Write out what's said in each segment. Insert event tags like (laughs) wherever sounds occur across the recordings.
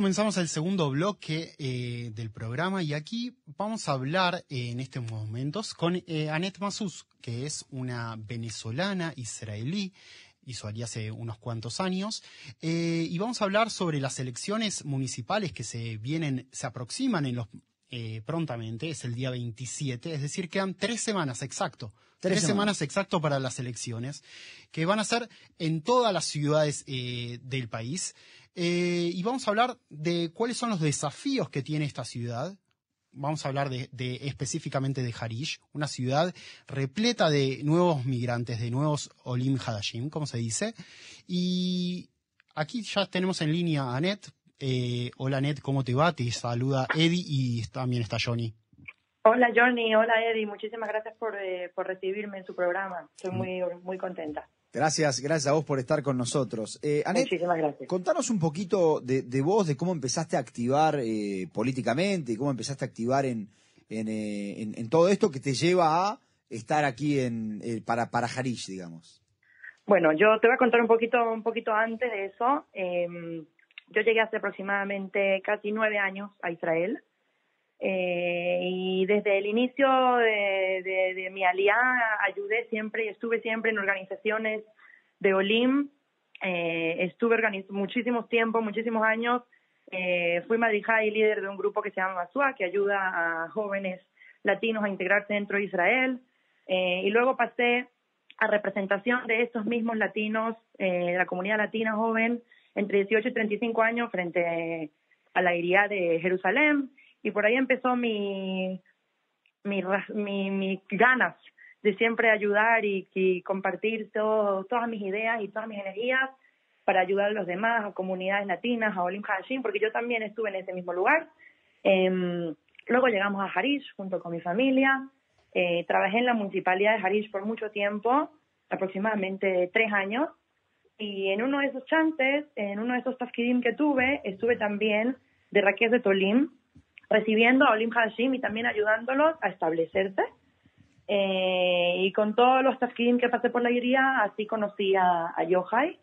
comenzamos el segundo bloque eh, del programa y aquí vamos a hablar eh, en estos momentos con eh, Annette Massus, que es una venezolana israelí, hizo allí hace unos cuantos años, eh, y vamos a hablar sobre las elecciones municipales que se vienen, se aproximan en los eh, prontamente, es el día 27, es decir, quedan tres semanas exacto. Tres Tres, semanas. semanas. exacto para las elecciones, que van a ser en todas las ciudades eh, del país. Eh, y vamos a hablar de cuáles son los desafíos que tiene esta ciudad. Vamos a hablar de, de- específicamente de Harish, una ciudad repleta de nuevos migrantes, de nuevos Olim Hadashim, como se dice. Y aquí ya tenemos en línea a Annette. Eh, hola Annette, ¿cómo te va? Te saluda Eddie y también está Johnny. Hola Johnny, hola Eddie, muchísimas gracias por, eh, por recibirme en su programa. Estoy muy, muy contenta. Gracias, gracias a vos por estar con nosotros. Eh, Anet, Muchísimas gracias. contanos un poquito de, de vos, de cómo empezaste a activar eh, políticamente, cómo empezaste a activar en, en, eh, en- en todo esto que te lleva a estar aquí en, eh, para, para Harish, digamos. Bueno, yo te voy a contar un poquito, un poquito antes de eso. Eh, yo llegué hace aproximadamente casi nueve años a Israel. Eh, y desde el inicio de, de- de mi alianza ayudé siempre y estuve siempre en organizaciones de Olim. Eh, estuve muchísimos tiempos, muchísimos años. Eh, fui madrija y líder de un grupo que se llama Masua, que ayuda a jóvenes latinos a integrarse dentro de Israel. Eh, y luego pasé a representación de estos mismos latinos, eh, de la comunidad latina joven, entre 18 y 35 años, frente a la iría de Jerusalén. Y por ahí empezó mi, mi, mi, mi ganas de siempre ayudar y, y compartir todo- todas mis ideas y todas mis energías para ayudar a los demás, a comunidades latinas, a Olim Hashim, porque yo también estuve en ese mismo lugar. Em, luego llegamos a Harish junto con mi familia. Eh, trabajé en la municipalidad de Harish por mucho tiempo, aproximadamente tres años. Y en uno de esos chances, en uno de esos tafkidim que tuve, estuve también de Raquel de Tolim, recibiendo a Olim Hashim y también ayudándolos a establecerse. Eh, y con todos los tafkidim que pasé por la iría, así conocí a, a Yohai.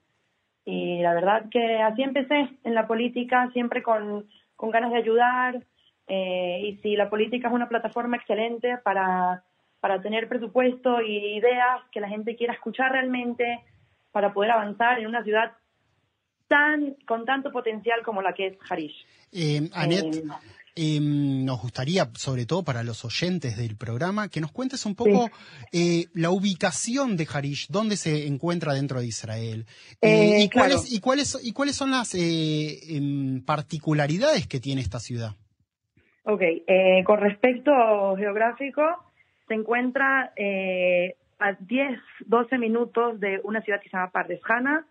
Y la verdad que así empecé en la política, siempre con, con ganas de ayudar. Eh, y si la política es una plataforma excelente para, para tener presupuesto y ideas que la gente quiera escuchar realmente, para poder avanzar en una ciudad tan con tanto potencial como la que es Harish. Eh, Annette, Eh, eh, nos gustaría, sobre todo para los oyentes del programa, que nos cuentes un poco eh, la ubicación de Harish, dónde se encuentra dentro de Israel Eh, y, cuáles, y, cuáles, y cuáles son las eh, em, particularidades que tiene esta ciudad. Ok, eh, con respecto geográfico, se encuentra eh, a 10, 12 minutos de una ciudad que se llama Pardes Jana,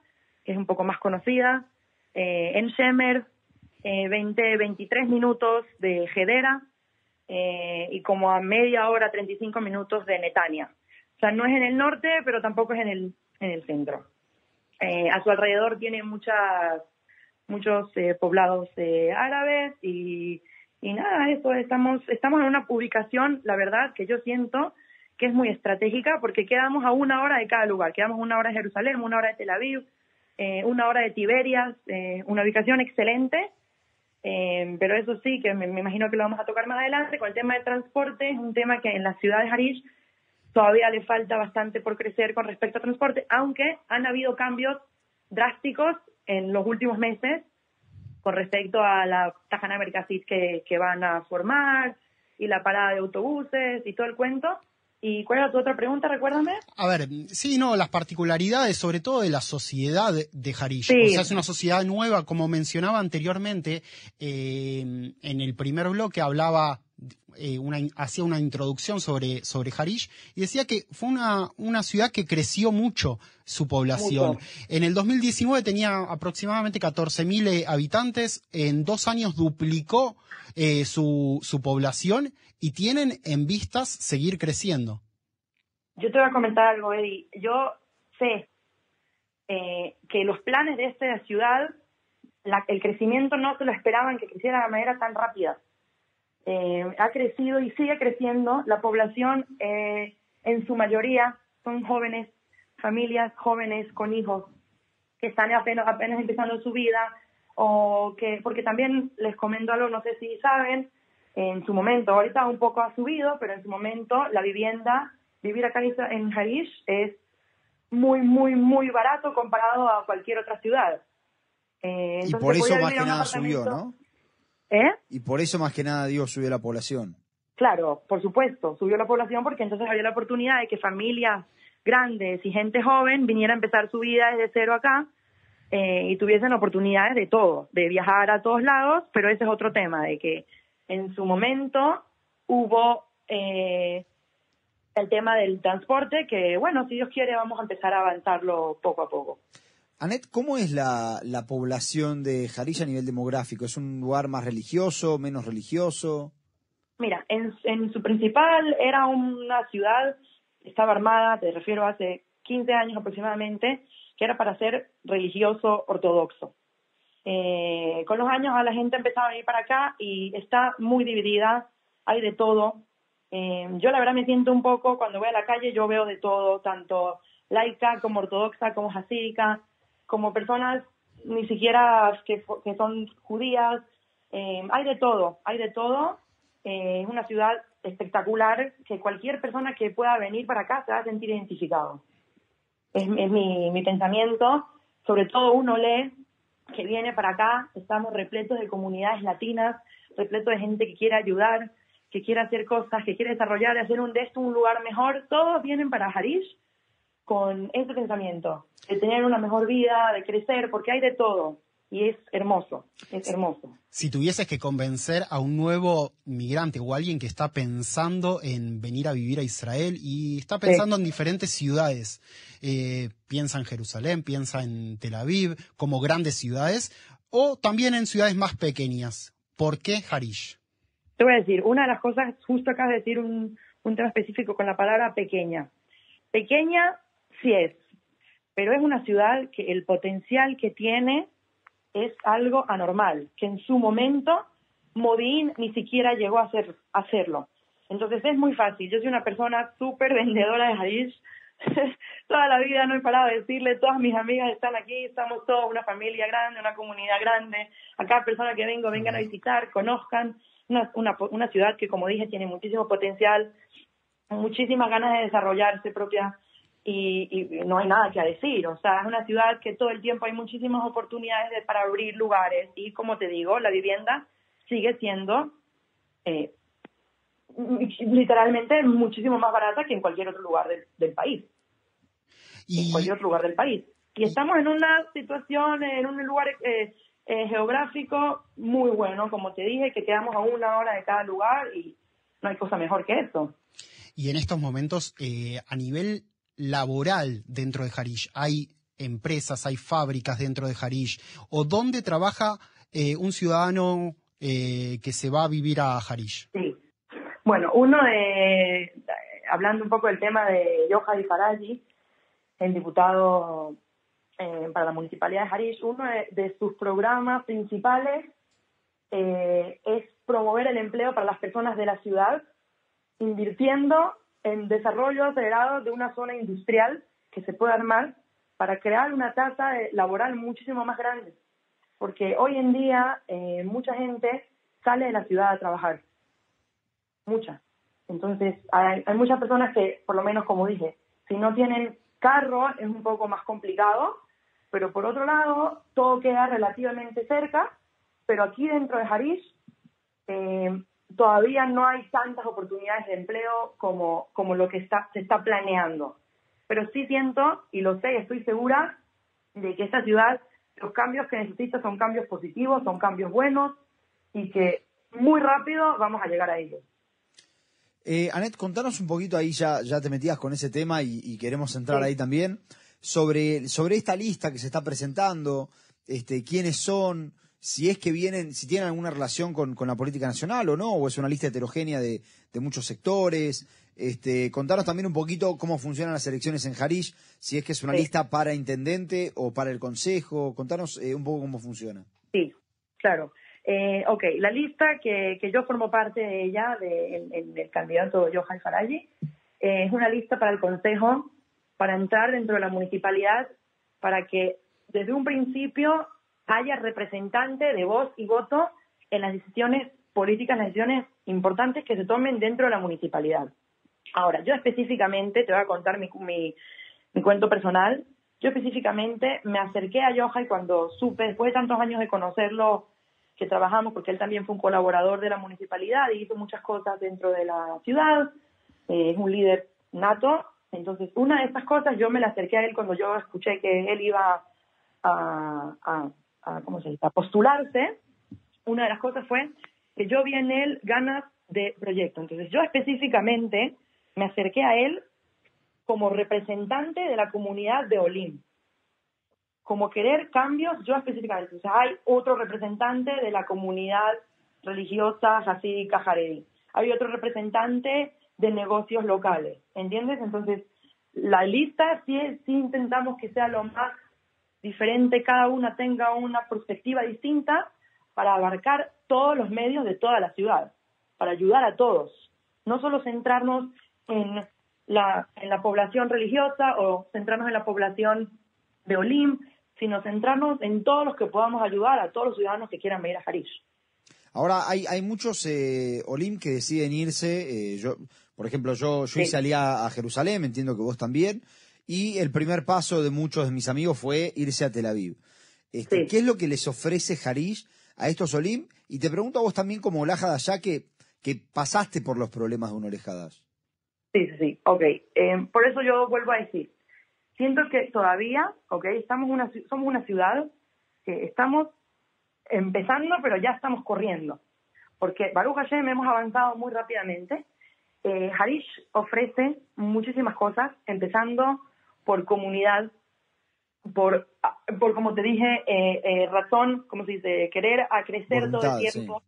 que es un poco más conocida, eh, en Shemer, eh, 20, 23 minutos de Gedera eh, y como a media hora, 35 minutos de Netania. O sea, no es en el norte, pero tampoco es en el, en el centro. Eh, a su alrededor tiene muchas, muchos eh, poblados eh, árabes y, y nada, eso, estamos, estamos en una ubicación, la verdad, que yo siento que es muy estratégica porque quedamos a una hora de cada lugar. Quedamos una hora de Jerusalén, una hora de Tel Aviv, una hora de Tiberias, una ubicación excelente. Eh, pero eso sí, que me, imagino que lo vamos a tocar más adelante. Con el tema de transporte, es un tema que en la ciudad de Harish todavía le falta bastante por crecer con respecto a transporte, aunque han habido cambios drásticos en los últimos meses con respecto a la Tajana Mercasit que, que van a formar y la parada de autobuses y todo el cuento. ¿Y cuál era tu otra pregunta? Recuérdame. A ver, sí, no, las particularidades, sobre todo de la sociedad de Harish. Sí. O sea, es una sociedad nueva, como mencionaba anteriormente, eh, en el primer bloque hablaba, eh, una, hacía una introducción sobre, sobre Harish y decía que fue una, una ciudad que creció mucho su población. Mucho. En el 2019 tenía aproximadamente 14.000 eh, habitantes, en dos años duplicó eh, su, su población y tienen en vistas seguir creciendo. Yo te voy a comentar algo, Eddie. Yo sé eh, que los planes de esta ciudad, la- el crecimiento no se lo esperaban que creciera de manera tan rápida. Eh, ha crecido y sigue creciendo. La población, eh, en su mayoría, son jóvenes, familias jóvenes con hijos que están apenas, apenas empezando su vida. o que, porque también les comento algo, no sé si saben, en su momento, ahorita un poco ha subido, pero en su momento la vivienda, vivir acá en Harish es muy, muy, muy barato comparado a cualquier otra ciudad. Eh, y por eso más que nada subió, ¿no? ¿Eh? Y por eso más que nada, digo, subió la población. Claro, por supuesto, subió la población porque entonces había la oportunidad de que familias grandes y gente joven viniera a empezar su vida desde cero acá eh, y tuviesen oportunidades de todo, de viajar a todos lados, pero ese es otro tema, de que en su momento hubo eh, el tema del transporte, que bueno, si Dios quiere vamos a empezar a avanzarlo poco a poco. Anet, ¿cómo es la, la población de Jarilla a nivel demográfico? ¿Es un lugar más religioso, menos religioso? Mira, en, en su principal era una ciudad, estaba armada, te refiero hace 15 años aproximadamente, que era para ser religioso ortodoxo. Eh, con los años la gente empezaba a venir para acá y está muy dividida, hay de todo. Eh, yo la verdad me siento un poco, cuando voy a la calle yo veo de todo, tanto laica como ortodoxa, como jasídica, como personas ni siquiera que, son judías, eh, hay de todo, hay de todo. Eh, es una ciudad espectacular que cualquier persona que pueda venir para acá se va a sentir identificado. Es, mi, mi pensamiento. Sobre todo uno lee que viene para acá, estamos repletos de comunidades latinas, repletos de gente que quiere ayudar, que quiere hacer cosas, que quiere desarrollar, hacer un esto un lugar mejor. Todos vienen para Harish con ese pensamiento, de tener una mejor vida, de crecer, porque hay de todo. Y es hermoso, es hermoso. Si tuvieses que convencer a un nuevo migrante o alguien que está pensando en venir a vivir a Israel y está pensando en diferentes ciudades, eh, piensa en Jerusalén, piensa en Tel Aviv, como grandes ciudades, o también en ciudades más pequeñas, ¿por qué Harish? Te voy a decir, una de las cosas, justo acá de decir un, un tema específico con la palabra pequeña. Pequeña sí es, pero es una ciudad que el potencial que tiene es algo anormal, que en su momento Modín ni siquiera llegó a, hacer, hacerlo. Entonces es muy fácil. Yo soy una persona súper vendedora de Harish. (laughs) Toda la vida no he parado de decirle, todas mis amigas están aquí, estamos todos una familia grande, una comunidad grande. Acá personas que vengo, vengan a visitar, conozcan. Una, una, una ciudad que, como dije, tiene muchísimo potencial, muchísimas ganas de desarrollarse propia y, no hay nada que decir. O sea, es una ciudad que todo el tiempo hay muchísimas oportunidades para abrir lugares y, como te digo, la vivienda sigue siendo eh, literalmente muchísimo más barata que en cualquier otro lugar del, país. Y... En cualquier otro lugar del país. Y estamos en una situación, en un lugar eh, eh, geográfico muy bueno, como te dije, que quedamos a una hora de cada lugar y no hay cosa mejor que eso. Y en estos momentos, a nivel laboral dentro de Harish? ¿Hay empresas, hay fábricas dentro de Harish? ¿O dónde trabaja eh, un ciudadano eh, que se va a vivir a Harish? Sí. Bueno, uno de, hablando un poco del tema de Yohai Faraji, el diputado eh, para la municipalidad de Harish, uno de, sus programas principales es promover el empleo para las personas de la ciudad, invirtiendo en desarrollo acelerado de una zona industrial que se puede armar para crear una tasa laboral muchísimo más grande. Porque hoy en día eh, mucha gente sale de la ciudad a trabajar. Mucha. Entonces, hay, muchas personas que, por lo menos como dije, si no tienen carro es un poco más complicado, pero por otro lado, todo queda relativamente cerca, pero aquí dentro de Harish eh, todavía no hay tantas oportunidades de empleo como, como lo que está, se está planeando. Pero sí siento, y lo sé, estoy segura, de que esta ciudad, los cambios que necesita son cambios positivos, son cambios buenos, y que muy rápido vamos a llegar a ellos. Eh, Anet, contanos un poquito ahí, ya, ya te metías con ese tema y, queremos entrar ahí también, sobre, sobre esta lista que se está presentando, este, quiénes son, si es que vienen, si tienen alguna relación con, la política nacional o no, o es una lista heterogénea de, muchos sectores. Este, contanos también un poquito cómo funcionan las elecciones en Jarish, si es que es una lista para intendente o para el consejo. Contanos eh, un poco cómo funciona. Sí, claro. Eh, ok, la lista que, que yo formo parte de ella, del candidato Johan Faraji, eh, es una lista para el consejo, para entrar dentro de la municipalidad, para que desde un principio haya representante de voz y voto en las decisiones políticas, las decisiones importantes que se tomen dentro de la municipalidad. Ahora, yo específicamente, te voy a contar mi, mi, cuento personal, yo específicamente me acerqué a Yohai cuando supe, después de tantos años de conocerlo, que trabajamos, porque él también fue un colaborador de la municipalidad y hizo muchas cosas dentro de la ciudad, eh, es un líder nato. Entonces, una de estas cosas yo me la acerqué a él cuando yo escuché que él iba a, a, ¿cómo se dice? postularse. Una de las cosas fue que yo vi en él ganas de proyecto. Entonces, yo específicamente me acerqué a él como representante de la comunidad de Olim. Como querer cambios, yo específicamente. O sea, hay otro representante de la comunidad religiosa hasídica Haredi. Hay otro representante de negocios locales. ¿Entiendes? Entonces, la lista sí, sí intentamos que sea lo más diferente, cada una tenga una perspectiva distinta para abarcar todos los medios de toda la ciudad, para ayudar a todos. No solo centrarnos en la, en la población religiosa o centrarnos en la población de Olim, sino centrarnos en todos los que podamos ayudar a todos los ciudadanos que quieran venir a Harish. Ahora, hay, hay muchos eh, Olim que deciden irse. Eh, yo, por ejemplo, yo, yo hice a, a Jerusalén, entiendo que vos también. Y el primer paso de muchos de mis amigos fue irse a Tel Aviv. Este, ¿Qué es lo que les ofrece Harish a estos Olim? Y te pregunto a vos también como Olaja allá que, que pasaste por los problemas de un Olejadas. Sí, sí, sí, ok. Eh, por eso yo vuelvo a decir, siento que todavía, ok, estamos una, somos una ciudad que estamos empezando, pero ya estamos corriendo. Porque Baruch Hashem hemos avanzado muy rápidamente. Eh, Harish ofrece muchísimas cosas, empezando por comunidad, por, por como te dije, eh, eh, razón, como se dice, querer a crecer todo el tiempo,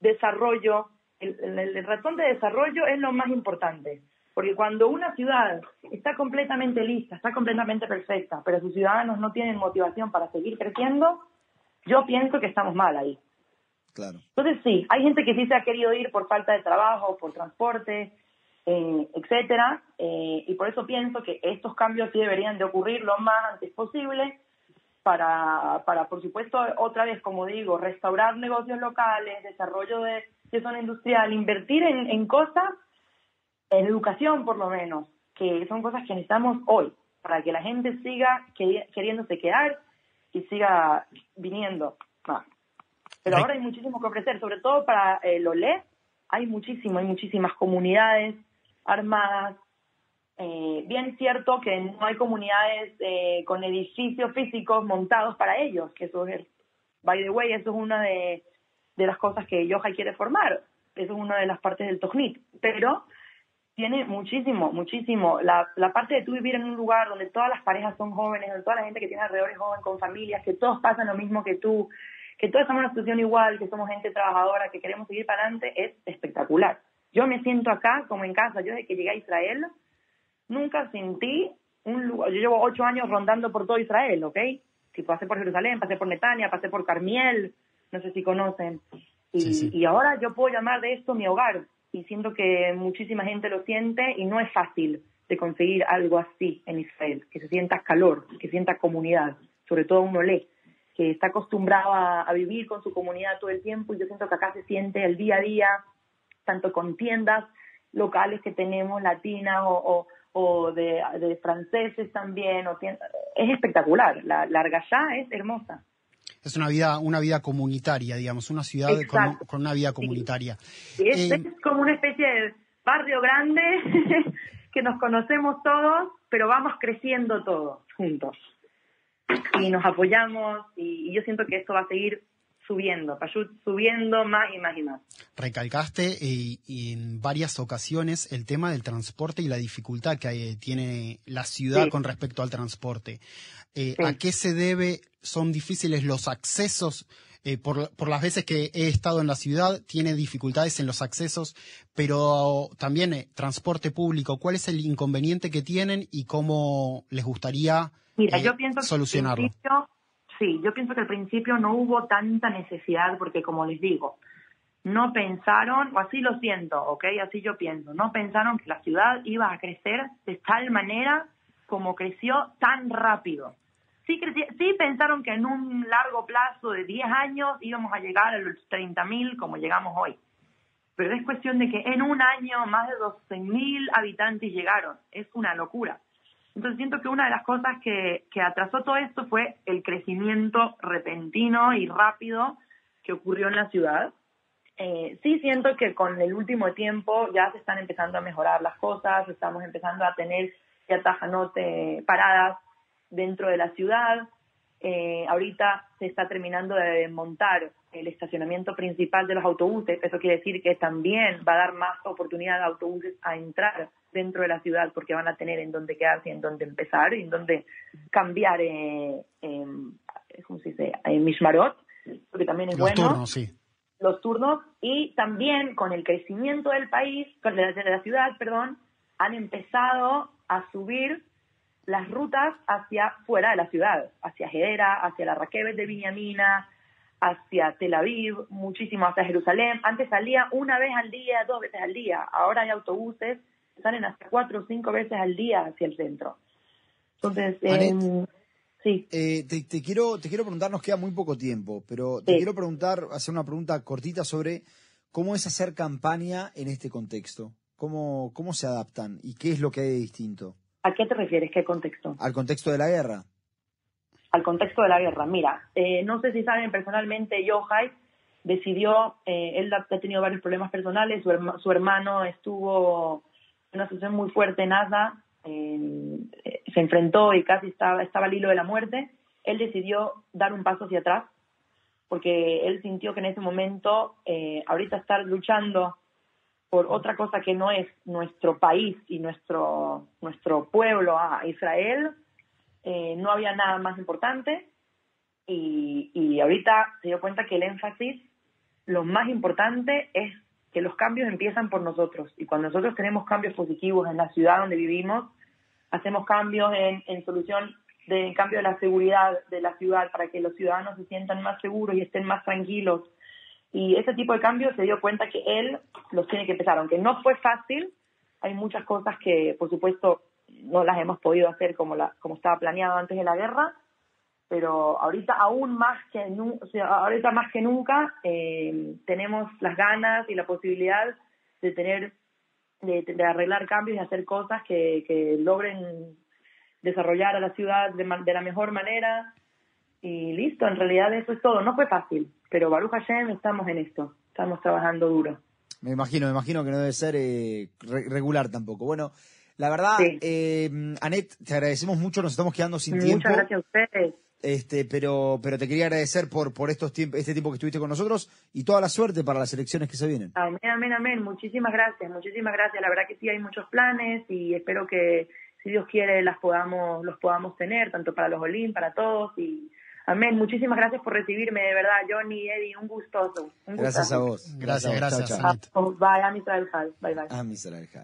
desarrollo. El, el, el razón de desarrollo es lo más importante. Porque cuando una ciudad está completamente lista, está completamente perfecta, pero sus ciudadanos no tienen motivación para seguir creciendo, yo pienso que estamos mal ahí. Claro. Entonces sí, hay gente que sí se ha querido ir por falta de trabajo, por transporte, eh, etcétera, eh, y por eso pienso que estos cambios sí deberían de ocurrir lo más antes posible para, para por supuesto, otra vez, como digo, restaurar negocios locales, desarrollo de, de zona industrial, invertir en, en cosas en educación por lo menos, que son cosas que necesitamos hoy, para que la gente siga queriéndose quedar y siga viniendo más. Pero ahora hay muchísimo que ofrecer, sobre todo para el OLE, hay muchísimo, hay muchísimas comunidades armadas. Eh, bien cierto que no hay comunidades eh, con edificios físicos montados para ellos, que eso es, by the way, eso es una de, de las cosas que Yohai quiere formar, eso es una de las partes del TOCNIT, pero tiene muchísimo, muchísimo. La, la parte de tú vivir en un lugar donde todas las parejas son jóvenes, donde toda la gente que tiene alrededor es joven, con familias, que todos pasan lo mismo que tú, que todos estamos en una situación igual, que somos gente trabajadora, que queremos seguir para adelante, es espectacular. Yo me siento acá como en casa. Yo desde que llegué a Israel nunca sentí un lugar. Yo llevo ocho años rondando por todo Israel, ¿ok? Si pasé por Jerusalén, pasé por Netania, pasé por Carmiel, no sé si conocen. Y, Sí, sí. y ahora yo puedo llamar de esto mi hogar y siento que muchísima gente lo siente y no es fácil de conseguir algo así en Israel, que se sienta calor, que sienta comunidad, sobre todo uno lee, que está acostumbrado a, a, vivir con su comunidad todo el tiempo y yo siento que acá se siente el día a día, tanto con tiendas locales que tenemos, latinas o, o, o de, de, franceses también, o tiendas, es espectacular, la, la Argallá es hermosa. Es una vida, una vida comunitaria, digamos, una ciudad con, con, una vida comunitaria. Sí. Es, eh, es, como una especie de barrio grande (laughs) que nos conocemos todos, pero vamos creciendo todos juntos. Y nos apoyamos y, y yo siento que esto va a seguir subiendo, subiendo más y más y más. Recalcaste eh, en varias ocasiones el tema del transporte y la dificultad que hay, tiene la ciudad sí. con respecto al transporte. Eh, sí. ¿A qué se debe? ¿Son difíciles los accesos? Eh, por, por, las veces que he estado en la ciudad, tiene dificultades en los accesos, pero también eh, transporte público. ¿Cuál es el inconveniente que tienen y cómo les gustaría Mira, yo pienso solucionarlo? Que Sí, yo pienso que al principio no hubo tanta necesidad porque, como les digo, no pensaron, o así lo siento, ¿ok? Así yo pienso, no pensaron que la ciudad iba a crecer de tal manera como creció tan rápido. sí, sí pensaron que en un largo plazo de 10 años íbamos a llegar a los 30.000 como llegamos hoy. Pero es cuestión de que en un año más de 12.000 habitantes llegaron. Es una locura. Entonces siento que una de las cosas que, que atrasó todo esto fue el crecimiento repentino y rápido que ocurrió en la ciudad. Eh, sí siento que con el último tiempo ya se están empezando a mejorar las cosas, estamos empezando a tener ya tajanote paradas dentro de la ciudad. Eh, ahorita se está terminando de montar el estacionamiento principal de los autobuses. Eso quiere decir que también va a dar más oportunidad a autobuses a entrar dentro de la ciudad porque van a tener en dónde quedarse, en dónde empezar y en dónde cambiar, eh, eh, ¿cómo se dice? En Mishmarot, que también es Los bueno. turnos, sí. Los turnos y también con el crecimiento del país, la, de la ciudad, perdón, han empezado a subir las rutas hacia fuera de la ciudad, hacia Hedera, hacia la Raquebet de Viñamina, hacia Tel Aviv, muchísimo hacia Jerusalén. Antes salía una vez al día, dos veces al día. Ahora hay autobuses que salen hasta cuatro o cinco veces al día hacia el centro. Entonces, Anet, em, sí. Eh, te, te quiero, te quiero preguntar, nos queda muy poco tiempo, pero te Sí. quiero preguntar, hacer una pregunta cortita sobre cómo es hacer campaña en este contexto. ¿Cómo, cómo se adaptan y qué es lo que hay de distinto? ¿A qué te refieres? ¿Qué contexto? ¿Al contexto de la guerra? al contexto de la guerra. Mira, eh, no sé si saben personalmente, Yohai decidió, eh, él ha tenido varios problemas personales, su, herma- su hermano estuvo en una situación muy fuerte en eh, eh, se enfrentó y casi estaba, estaba al hilo de la muerte. Él decidió dar un paso hacia atrás porque él sintió que en ese momento, eh, ahorita estar luchando por otra cosa que no es nuestro país y nuestro, nuestro pueblo a Israel, eh, no había nada más importante y, y ahorita se dio cuenta que el énfasis, lo más importante es que los cambios empiezan por nosotros y cuando nosotros tenemos cambios positivos en la ciudad donde vivimos, hacemos cambios en, en solución de en cambio de la seguridad de la ciudad para que los ciudadanos se sientan más seguros y estén más tranquilos. Y ese tipo de cambios se dio cuenta que él los tiene que empezar, aunque no fue fácil, hay muchas cosas que por supuesto no las hemos podido hacer como, la, como estaba planeado antes de la guerra, pero ahorita aún más que nunca, o sea, ahorita más que nunca eh, tenemos las ganas y la posibilidad de tener, de, arreglar cambios y hacer cosas que, logren desarrollar a la ciudad de, de la mejor manera. Y listo, en realidad eso es todo. No fue fácil, pero Baruch Hashem estamos en esto, estamos trabajando duro. Me imagino, me imagino que no debe ser eh, re- regular tampoco. Bueno, la verdad, Sí. eh, Anet, te agradecemos mucho, nos estamos quedando sin tiempo. Muchas gracias a ustedes. Este, pero, pero te quería agradecer por, por estos tiempos, este tiempo que estuviste con nosotros y toda la suerte para las elecciones que se vienen. Amén, amén, amén. Muchísimas gracias, muchísimas gracias. La verdad que sí hay muchos planes y espero que, si Dios quiere, las podamos, los podamos tener, tanto para los Olim, para todos. Y amén. Muchísimas gracias por recibirme, de verdad, Johnny, Eddie, un gustoso. Un Gracias a gustazo. vos. Gracias, a vos. gracias, Chao, chao. Anet. Bye, Amisrael Hal. Bye, bye. Mi Salah Al-Haj.